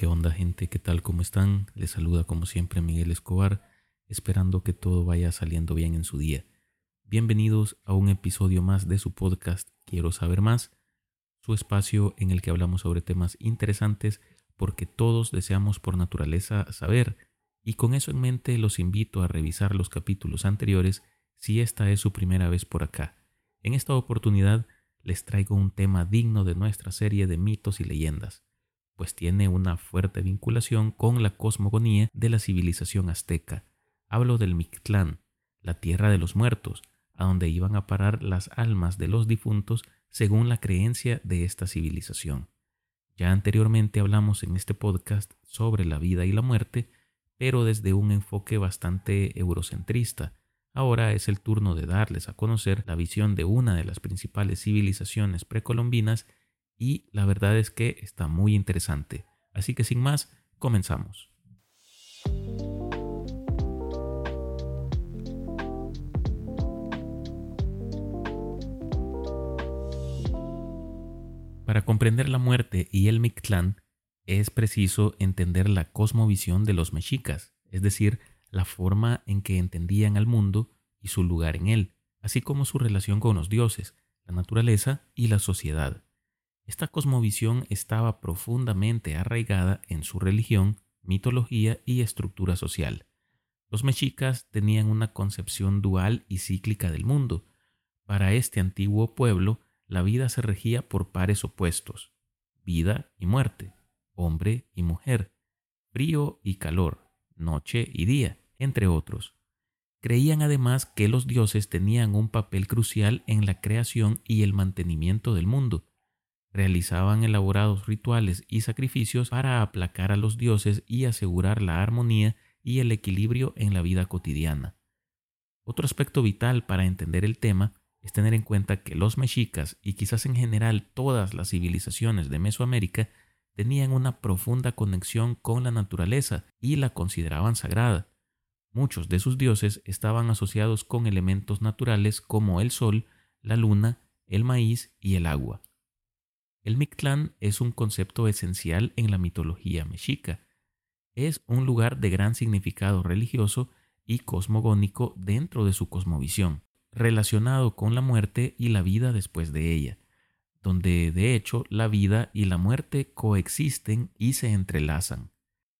¿Qué onda gente? ¿Qué tal? ¿Cómo están? Les saluda como siempre Miguel Escobar, esperando que todo vaya saliendo bien en su día. Bienvenidos a un episodio más de su podcast Quiero saber más, su espacio en el que hablamos sobre temas interesantes porque todos deseamos por naturaleza saber, y con eso en mente los invito a revisar los capítulos anteriores si esta es su primera vez por acá. En esta oportunidad les traigo un tema digno de nuestra serie de mitos y leyendas pues tiene una fuerte vinculación con la cosmogonía de la civilización azteca. Hablo del Mictlán, la tierra de los muertos, a donde iban a parar las almas de los difuntos según la creencia de esta civilización. Ya anteriormente hablamos en este podcast sobre la vida y la muerte, pero desde un enfoque bastante eurocentrista. Ahora es el turno de darles a conocer la visión de una de las principales civilizaciones precolombinas y la verdad es que está muy interesante. Así que sin más, comenzamos. Para comprender la muerte y el Mictlán, es preciso entender la cosmovisión de los mexicas, es decir, la forma en que entendían al mundo y su lugar en él, así como su relación con los dioses, la naturaleza y la sociedad. Esta cosmovisión estaba profundamente arraigada en su religión, mitología y estructura social. Los mexicas tenían una concepción dual y cíclica del mundo. Para este antiguo pueblo, la vida se regía por pares opuestos, vida y muerte, hombre y mujer, frío y calor, noche y día, entre otros. Creían además que los dioses tenían un papel crucial en la creación y el mantenimiento del mundo, realizaban elaborados rituales y sacrificios para aplacar a los dioses y asegurar la armonía y el equilibrio en la vida cotidiana. Otro aspecto vital para entender el tema es tener en cuenta que los mexicas y quizás en general todas las civilizaciones de Mesoamérica tenían una profunda conexión con la naturaleza y la consideraban sagrada. Muchos de sus dioses estaban asociados con elementos naturales como el sol, la luna, el maíz y el agua. El Mictlán es un concepto esencial en la mitología mexica. Es un lugar de gran significado religioso y cosmogónico dentro de su cosmovisión, relacionado con la muerte y la vida después de ella, donde de hecho la vida y la muerte coexisten y se entrelazan.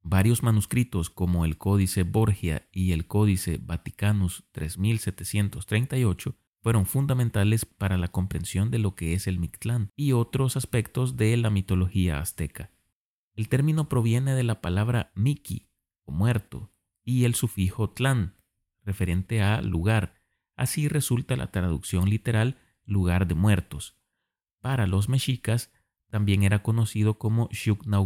Varios manuscritos como el Códice Borgia y el Códice Vaticanus 3738 fueron fundamentales para la comprensión de lo que es el Mictlán y otros aspectos de la mitología azteca. El término proviene de la palabra Miki, o muerto, y el sufijo tlán, referente a lugar. Así resulta la traducción literal lugar de muertos. Para los mexicas también era conocido como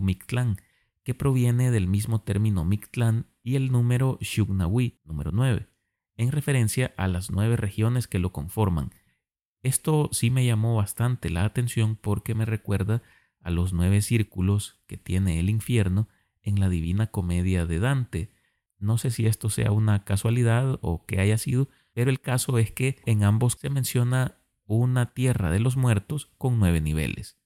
Mictlán, que proviene del mismo término Mictlán y el número Xugnawi, número 9 en referencia a las nueve regiones que lo conforman. Esto sí me llamó bastante la atención porque me recuerda a los nueve círculos que tiene el infierno en la Divina Comedia de Dante. No sé si esto sea una casualidad o que haya sido, pero el caso es que en ambos se menciona una tierra de los muertos con nueve niveles.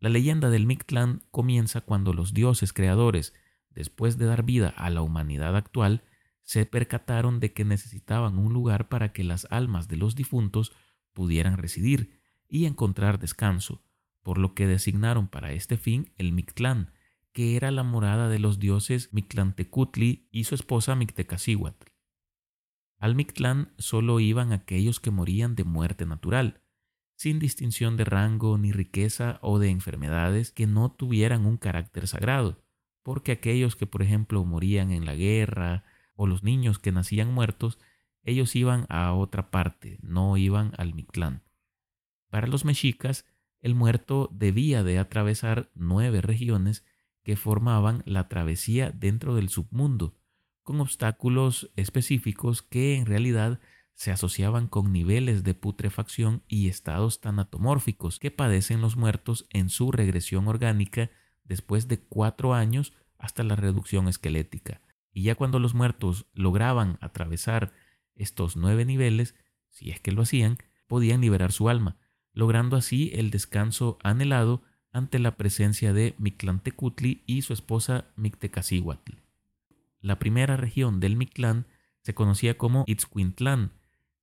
La leyenda del Mictlán comienza cuando los dioses creadores, después de dar vida a la humanidad actual, se percataron de que necesitaban un lugar para que las almas de los difuntos pudieran residir y encontrar descanso, por lo que designaron para este fin el Mictlán, que era la morada de los dioses Mictlantecutli y su esposa Mictecacihuatl. Al Mictlán solo iban aquellos que morían de muerte natural, sin distinción de rango ni riqueza o de enfermedades que no tuvieran un carácter sagrado, porque aquellos que por ejemplo morían en la guerra, o los niños que nacían muertos, ellos iban a otra parte, no iban al Mictlán. Para los mexicas, el muerto debía de atravesar nueve regiones que formaban la travesía dentro del submundo, con obstáculos específicos que en realidad se asociaban con niveles de putrefacción y estados tanatomórficos que padecen los muertos en su regresión orgánica después de cuatro años hasta la reducción esquelética. Y ya cuando los muertos lograban atravesar estos nueve niveles, si es que lo hacían, podían liberar su alma, logrando así el descanso anhelado ante la presencia de Mictlantecutli y su esposa Mictecacihuatl. La primera región del Mictlán se conocía como Itzcuintlán,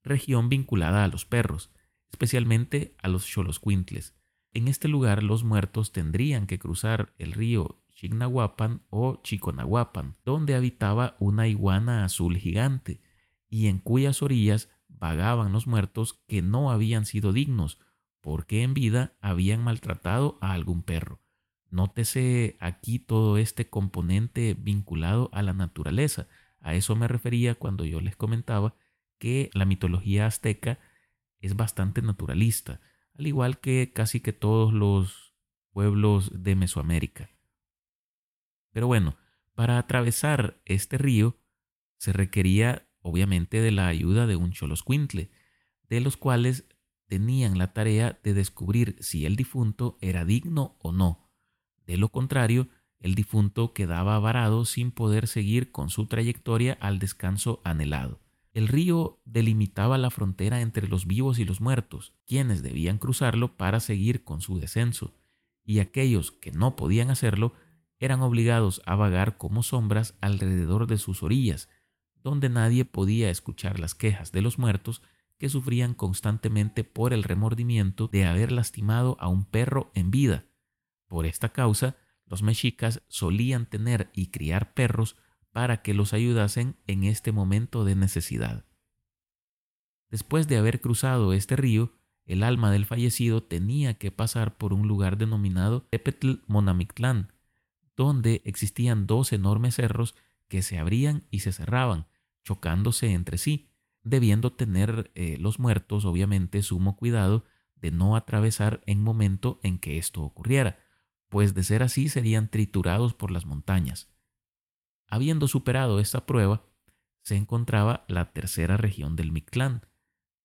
región vinculada a los perros, especialmente a los xoloscuintles. En este lugar los muertos tendrían que cruzar el río Chignahuapan o Chiconahuapan, donde habitaba una iguana azul gigante, y en cuyas orillas vagaban los muertos que no habían sido dignos, porque en vida habían maltratado a algún perro. Nótese aquí todo este componente vinculado a la naturaleza. A eso me refería cuando yo les comentaba que la mitología azteca es bastante naturalista, al igual que casi que todos los pueblos de Mesoamérica. Pero bueno, para atravesar este río se requería obviamente de la ayuda de un choloscuintle, de los cuales tenían la tarea de descubrir si el difunto era digno o no. De lo contrario, el difunto quedaba varado sin poder seguir con su trayectoria al descanso anhelado. El río delimitaba la frontera entre los vivos y los muertos, quienes debían cruzarlo para seguir con su descenso, y aquellos que no podían hacerlo eran obligados a vagar como sombras alrededor de sus orillas, donde nadie podía escuchar las quejas de los muertos que sufrían constantemente por el remordimiento de haber lastimado a un perro en vida. Por esta causa, los mexicas solían tener y criar perros para que los ayudasen en este momento de necesidad. Después de haber cruzado este río, el alma del fallecido tenía que pasar por un lugar denominado Tepetl Monamictlán, donde existían dos enormes cerros que se abrían y se cerraban, chocándose entre sí, debiendo tener eh, los muertos obviamente sumo cuidado de no atravesar en momento en que esto ocurriera, pues de ser así serían triturados por las montañas. Habiendo superado esta prueba, se encontraba la tercera región del Mictlán,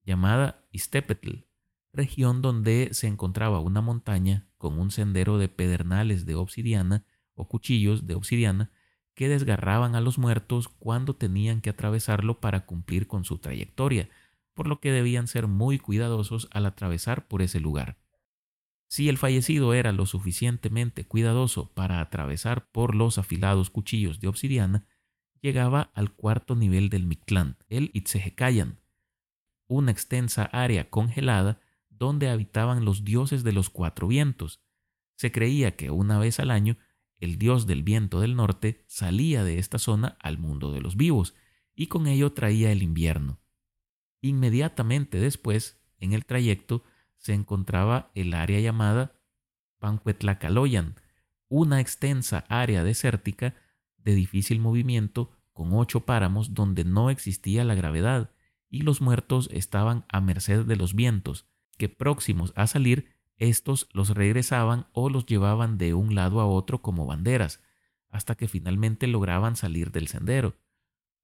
llamada Istepetl, región donde se encontraba una montaña con un sendero de pedernales de obsidiana o cuchillos de obsidiana que desgarraban a los muertos cuando tenían que atravesarlo para cumplir con su trayectoria, por lo que debían ser muy cuidadosos al atravesar por ese lugar. Si el fallecido era lo suficientemente cuidadoso para atravesar por los afilados cuchillos de obsidiana, llegaba al cuarto nivel del Mictlán, el Itzehecayan, una extensa área congelada donde habitaban los dioses de los cuatro vientos. Se creía que una vez al año el dios del viento del norte salía de esta zona al mundo de los vivos, y con ello traía el invierno. Inmediatamente después, en el trayecto, se encontraba el área llamada Pancuetlacaloyan, una extensa área desértica de difícil movimiento con ocho páramos donde no existía la gravedad y los muertos estaban a merced de los vientos, que próximos a salir estos los regresaban o los llevaban de un lado a otro como banderas, hasta que finalmente lograban salir del sendero.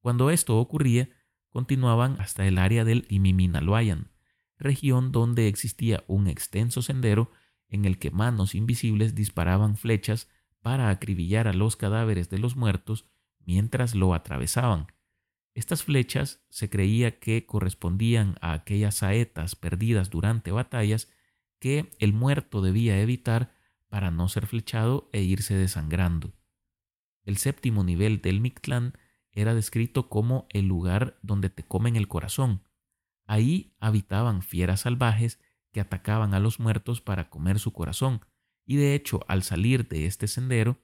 Cuando esto ocurría, continuaban hasta el área del Imiminaloayan, región donde existía un extenso sendero en el que manos invisibles disparaban flechas para acribillar a los cadáveres de los muertos mientras lo atravesaban. Estas flechas se creía que correspondían a aquellas saetas perdidas durante batallas que el muerto debía evitar para no ser flechado e irse desangrando. El séptimo nivel del Mictlán era descrito como el lugar donde te comen el corazón. Ahí habitaban fieras salvajes que atacaban a los muertos para comer su corazón, y de hecho al salir de este sendero,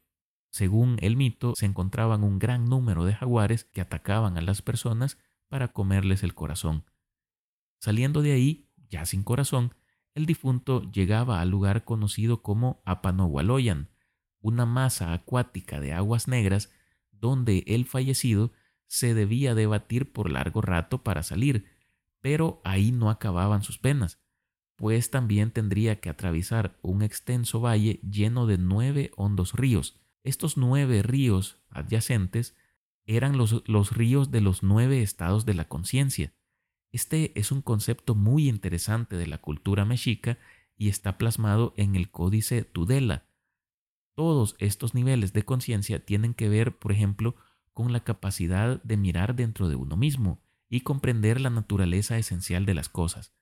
según el mito, se encontraban un gran número de jaguares que atacaban a las personas para comerles el corazón. Saliendo de ahí, ya sin corazón, el difunto llegaba al lugar conocido como Apanohualoyan, una masa acuática de aguas negras donde el fallecido se debía debatir por largo rato para salir, pero ahí no acababan sus penas, pues también tendría que atravesar un extenso valle lleno de nueve hondos ríos. Estos nueve ríos adyacentes eran los, los ríos de los nueve estados de la conciencia, este es un concepto muy interesante de la cultura mexica y está plasmado en el códice Tudela. Todos estos niveles de conciencia tienen que ver, por ejemplo, con la capacidad de mirar dentro de uno mismo y comprender la naturaleza esencial de las cosas,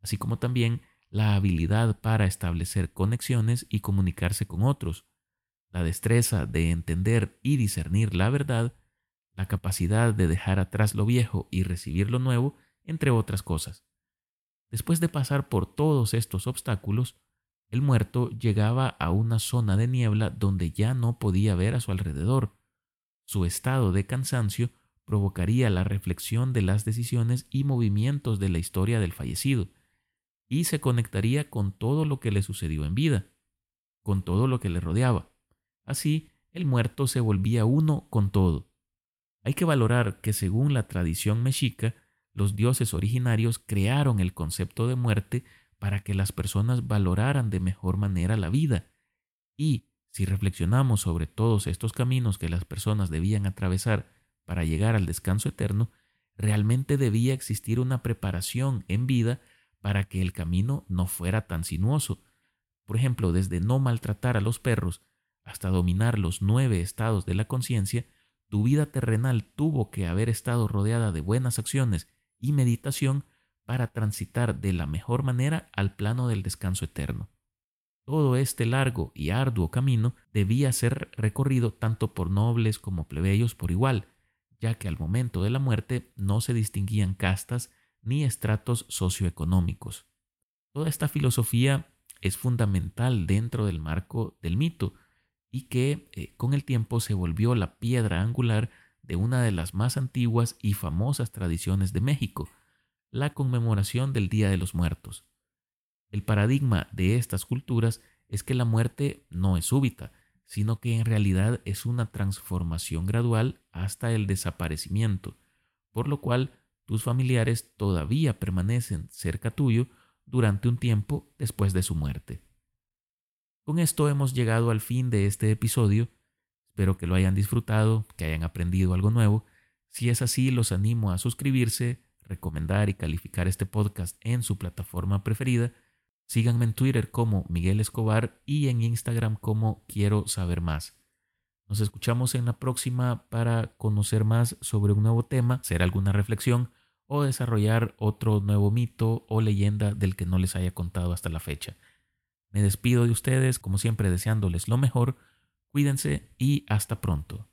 así como también la habilidad para establecer conexiones y comunicarse con otros, la destreza de entender y discernir la verdad, la capacidad de dejar atrás lo viejo y recibir lo nuevo, entre otras cosas. Después de pasar por todos estos obstáculos, el muerto llegaba a una zona de niebla donde ya no podía ver a su alrededor. Su estado de cansancio provocaría la reflexión de las decisiones y movimientos de la historia del fallecido, y se conectaría con todo lo que le sucedió en vida, con todo lo que le rodeaba. Así, el muerto se volvía uno con todo. Hay que valorar que según la tradición mexica, los dioses originarios crearon el concepto de muerte para que las personas valoraran de mejor manera la vida. Y, si reflexionamos sobre todos estos caminos que las personas debían atravesar para llegar al descanso eterno, realmente debía existir una preparación en vida para que el camino no fuera tan sinuoso. Por ejemplo, desde no maltratar a los perros hasta dominar los nueve estados de la conciencia, tu vida terrenal tuvo que haber estado rodeada de buenas acciones y meditación para transitar de la mejor manera al plano del descanso eterno. Todo este largo y arduo camino debía ser recorrido tanto por nobles como plebeyos por igual, ya que al momento de la muerte no se distinguían castas ni estratos socioeconómicos. Toda esta filosofía es fundamental dentro del marco del mito y que eh, con el tiempo se volvió la piedra angular de una de las más antiguas y famosas tradiciones de México, la conmemoración del Día de los Muertos. El paradigma de estas culturas es que la muerte no es súbita, sino que en realidad es una transformación gradual hasta el desaparecimiento, por lo cual tus familiares todavía permanecen cerca tuyo durante un tiempo después de su muerte. Con esto hemos llegado al fin de este episodio. Espero que lo hayan disfrutado, que hayan aprendido algo nuevo. Si es así, los animo a suscribirse, recomendar y calificar este podcast en su plataforma preferida Síganme en Twitter como Miguel Escobar y en Instagram como Quiero Saber Más. Nos escuchamos en la próxima para conocer más sobre un nuevo tema, hacer alguna reflexión o desarrollar otro nuevo mito o leyenda del que no les haya contado hasta la fecha. Me despido de ustedes, como siempre, deseándoles lo mejor. Cuídense y hasta pronto.